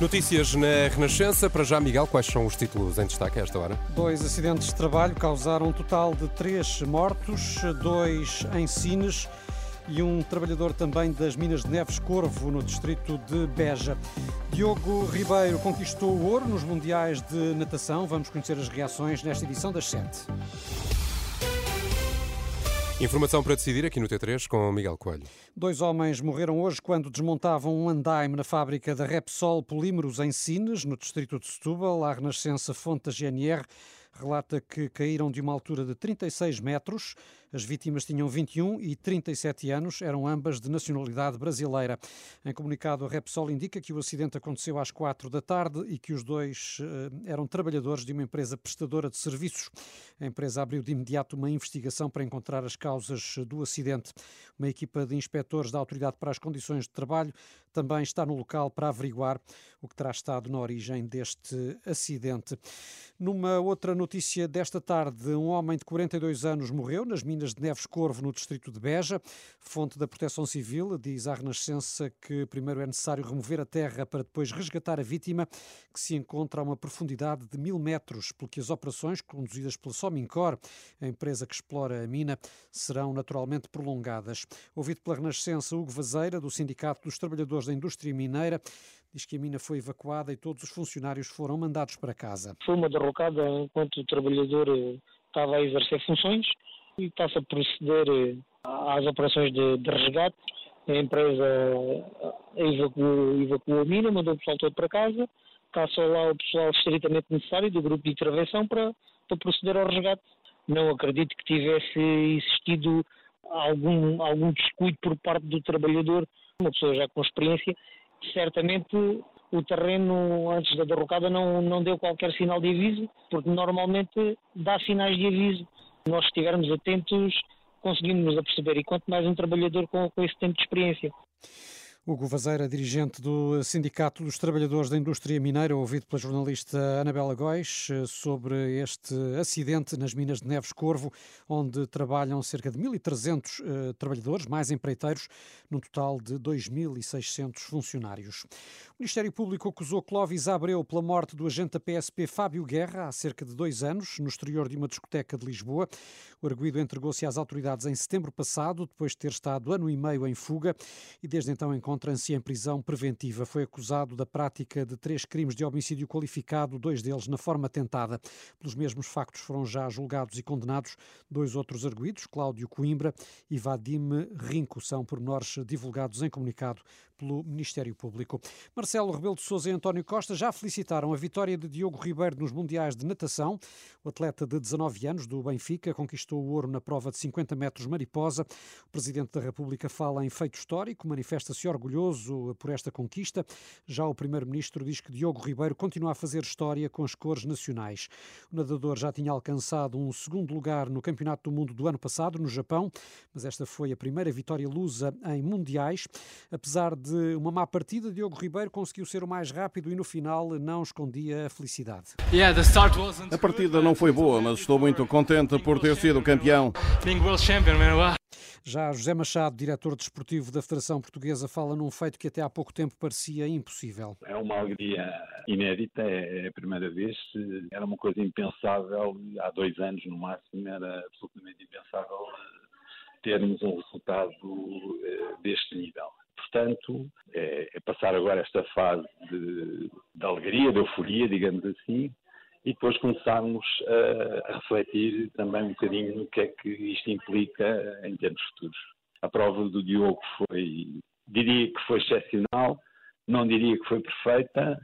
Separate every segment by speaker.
Speaker 1: Notícias na Renascença. Para já, Miguel, quais são os títulos em destaque a esta hora?
Speaker 2: Dois acidentes de trabalho causaram um total de três mortos, dois em Sines e um trabalhador também das Minas de Neves Corvo, no distrito de Beja. Diogo Ribeiro conquistou o ouro nos Mundiais de Natação. Vamos conhecer as reações nesta edição das sete.
Speaker 1: Informação para decidir aqui no T3 com Miguel Coelho.
Speaker 2: Dois homens morreram hoje quando desmontavam um andaime na fábrica da Repsol Polímeros em Sines, no distrito de Setúbal. A Renascença Fonte da GNR relata que caíram de uma altura de 36 metros. As vítimas tinham 21 e 37 anos, eram ambas de nacionalidade brasileira. Em comunicado, a Repsol indica que o acidente aconteceu às 4 da tarde e que os dois eh, eram trabalhadores de uma empresa prestadora de serviços. A empresa abriu de imediato uma investigação para encontrar as causas do acidente. Uma equipa de inspectores da Autoridade para as Condições de Trabalho também está no local para averiguar o que terá estado na origem deste acidente. Numa outra notícia desta tarde, um homem de 42 anos morreu nas minas de Neves Corvo, no distrito de Beja. Fonte da Proteção Civil diz à Renascença que primeiro é necessário remover a terra para depois resgatar a vítima, que se encontra a uma profundidade de mil metros, pelo que as operações, conduzidas pela Somincor, a empresa que explora a mina, serão naturalmente prolongadas. Ouvido pela Renascença, Hugo Vazeira, do Sindicato dos Trabalhadores da Indústria Mineira, diz que a mina foi evacuada e todos os funcionários foram mandados para casa.
Speaker 3: Foi uma derrocada enquanto o trabalhador eh, estava a exercer funções e está-se a proceder eh, às operações de, de resgate. A empresa eh, evacuou, evacuou a mina, mandou o pessoal todo para casa, está lá o pessoal estritamente necessário do grupo de intervenção para, para proceder ao resgate. Não acredito que tivesse existido algum, algum descuido por parte do trabalhador, uma pessoa já com experiência, certamente o terreno antes da derrocada não, não deu qualquer sinal de aviso, porque normalmente dá sinais de aviso nós estivermos atentos, conseguimos nos aperceber. E quanto mais um trabalhador com, com esse tempo de experiência.
Speaker 2: Hugo Vazeira, dirigente do Sindicato dos Trabalhadores da Indústria Mineira, ouvido pela jornalista Anabela Góis eh, sobre este acidente nas minas de Neves Corvo, onde trabalham cerca de 1.300 uh, trabalhadores, mais empreiteiros, num total de 2.600 funcionários. O Ministério Público acusou Clóvis Abreu pela morte do agente da PSP Fábio Guerra há cerca de dois anos, no exterior de uma discoteca de Lisboa. O arguído entregou-se às autoridades em setembro passado, depois de ter estado ano e meio em fuga e desde então encontra-se em prisão preventiva. Foi acusado da prática de três crimes de homicídio qualificado, dois deles na forma tentada. Pelos mesmos factos foram já julgados e condenados dois outros arguídos, Cláudio Coimbra e Vadim Rinco. São pormenores divulgados em comunicado pelo Ministério Público. Marcelo Rebelo de Sousa e António Costa já felicitaram a vitória de Diogo Ribeiro nos Mundiais de Natação. O atleta de 19 anos do Benfica conquistou o ouro na prova de 50 metros mariposa. O Presidente da República fala em feito histórico, manifesta-se orgulhoso por esta conquista. Já o Primeiro-Ministro diz que Diogo Ribeiro continua a fazer história com as cores nacionais. O nadador já tinha alcançado um segundo lugar no Campeonato do Mundo do ano passado, no Japão, mas esta foi a primeira vitória lusa em Mundiais. Apesar de de uma má partida, Diogo Ribeiro conseguiu ser o mais rápido e no final não escondia a felicidade.
Speaker 4: A partida não foi boa, mas estou muito contente por ter sido campeão.
Speaker 2: Já José Machado, diretor desportivo da Federação Portuguesa, fala num feito que até há pouco tempo parecia impossível.
Speaker 5: É uma alegria inédita, é a primeira vez. Era uma coisa impensável, há dois anos no máximo, era absolutamente impensável termos um resultado eh, deste nível. Portanto, é, é passar agora esta fase de, de, alegria, de euforia, digamos assim, e depois começarmos a, a, refletir também um bocadinho no que é que isto implica em termos futuros. A prova do Diogo foi, diria que foi excepcional, não diria que foi perfeita,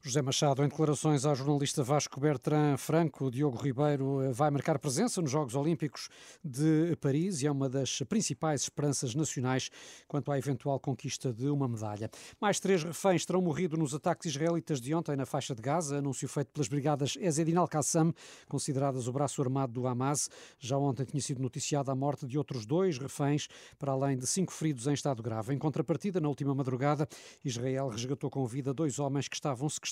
Speaker 2: José Machado, em declarações ao jornalista Vasco Bertrand Franco, Diogo Ribeiro eh, vai marcar presença nos Jogos Olímpicos de Paris e é uma das principais esperanças nacionais quanto à eventual conquista de uma medalha. Mais três reféns terão morrido nos ataques israelitas de ontem na faixa de Gaza, anúncio feito pelas brigadas Ezedin al-Qassam, consideradas o braço armado do Hamas. Já ontem tinha sido noticiada a morte de outros dois reféns, para além de cinco feridos em estado grave. Em contrapartida, na última madrugada, Israel resgatou com vida dois homens que estavam sequestrados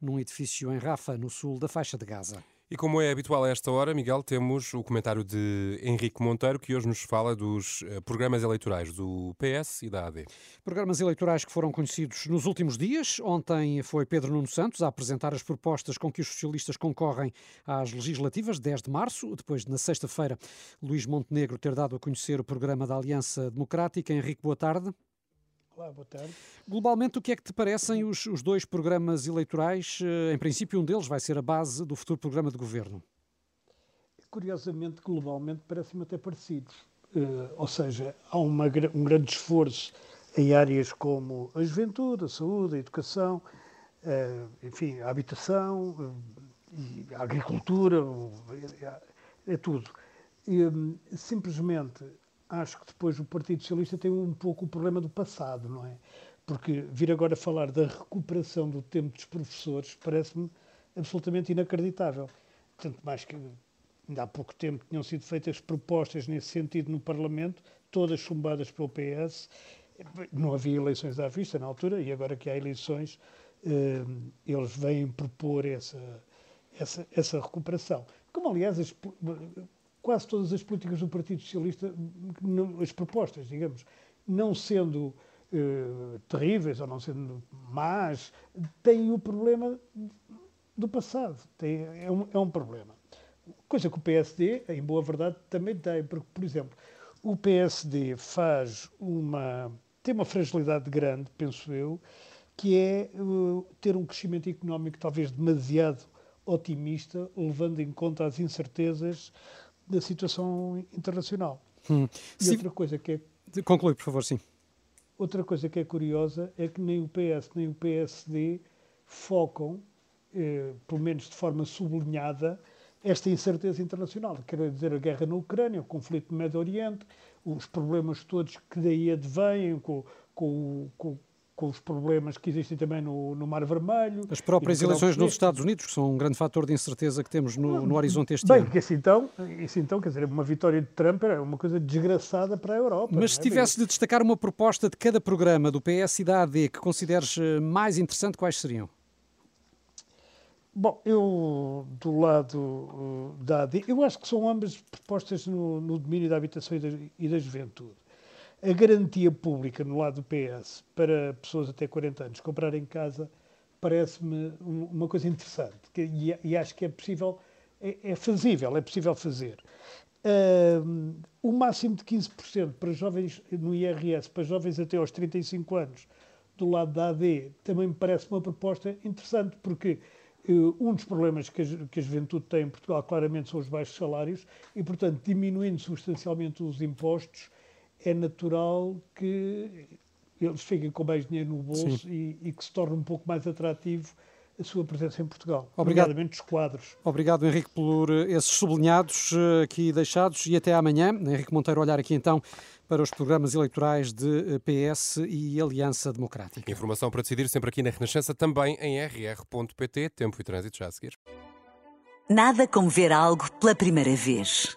Speaker 2: num edifício em Rafa, no sul da faixa de Gaza.
Speaker 1: E como é habitual a esta hora, Miguel, temos o comentário de Henrique Monteiro, que hoje nos fala dos eh, programas eleitorais do PS e da AD.
Speaker 2: Programas eleitorais que foram conhecidos nos últimos dias. Ontem foi Pedro Nuno Santos a apresentar as propostas com que os socialistas concorrem às legislativas, 10 de março. Depois, na sexta-feira, Luís Montenegro ter dado a conhecer o programa da Aliança Democrática. Henrique, boa tarde.
Speaker 6: Olá, boa tarde.
Speaker 2: Globalmente, o que é que te parecem os, os dois programas eleitorais? Eh, em princípio, um deles vai ser a base do futuro programa de governo.
Speaker 6: Curiosamente, globalmente, parecem-me até parecidos. Uh, ou seja, há uma, um grande esforço em áreas como a juventude, a saúde, a educação, uh, enfim, a habitação, uh, a agricultura, é, é tudo. E, um, simplesmente acho que depois o Partido Socialista tem um pouco o problema do passado, não é? Porque vir agora falar da recuperação do tempo dos professores parece-me absolutamente inacreditável. Tanto mais que ainda há pouco tempo tinham sido feitas propostas nesse sentido no Parlamento, todas chumbadas pelo PS. Não havia eleições à vista na altura e agora que há eleições, eh, eles vêm propor essa, essa, essa recuperação. Como, aliás, quase todas as políticas do Partido Socialista, as propostas, digamos, não sendo eh, terríveis ou não sendo más, têm o problema do passado. Tem, é, um, é um problema. Coisa que o PSD, em boa verdade, também tem, porque, por exemplo, o PSD faz uma. tem uma fragilidade grande, penso eu, que é uh, ter um crescimento económico talvez demasiado otimista, levando em conta as incertezas da situação internacional. Hum. E outra coisa que é...
Speaker 2: Conclui, por favor, sim.
Speaker 6: Outra coisa que é curiosa é que nem o PS nem o PSD focam, eh, pelo menos de forma sublinhada, esta incerteza internacional. Quer dizer, a guerra na Ucrânia, o conflito no Médio Oriente, os problemas todos que daí advêm com, com, com, com os problemas que existem também no, no Mar Vermelho.
Speaker 2: As próprias eleições nos Estados Unidos, que são um grande fator de incerteza que temos no, no horizonte este
Speaker 6: Bem,
Speaker 2: ano.
Speaker 6: Bem, porque então, isso então, quer dizer, uma vitória de Trump era uma coisa desgraçada para a Europa.
Speaker 2: Mas se é? tivesse de destacar uma proposta de cada programa do PS e da AD que consideres eh, mais interessante, quais seriam?
Speaker 6: Bom, eu, do lado uh, da AD, eu acho que são ambas propostas no, no domínio da habitação e da, e da juventude a garantia pública no lado do PS para pessoas até 40 anos comprarem casa parece-me uma coisa interessante e, e, acho que é possível, é, é fazível, é possível fazer. O máximo de 15% para jovens no IRS, para jovens até aos 35 anos, do lado da AD, também me parece uma proposta interessante, porque uh, um dos problemas que a, que a juventude tem em Portugal claramente são os baixos salários e, portanto, diminuindo substancialmente os impostos, é natural que eles fiquem com mais dinheiro no bolso e, e, que se torne um pouco mais atrativo a sua presença em Portugal, Obrigado. os quadros.
Speaker 2: Obrigado, Henrique, por esses sublinhados eh, aqui deixados e até amanhã. Henrique Monteiro, olhar aqui então para os programas eleitorais de eh, PS e Aliança Democrática.
Speaker 1: Informação para decidir sempre aqui na Renascença, também em rr.pt. Tempo e trânsito já a seguir.
Speaker 7: Nada como ver algo pela primeira vez.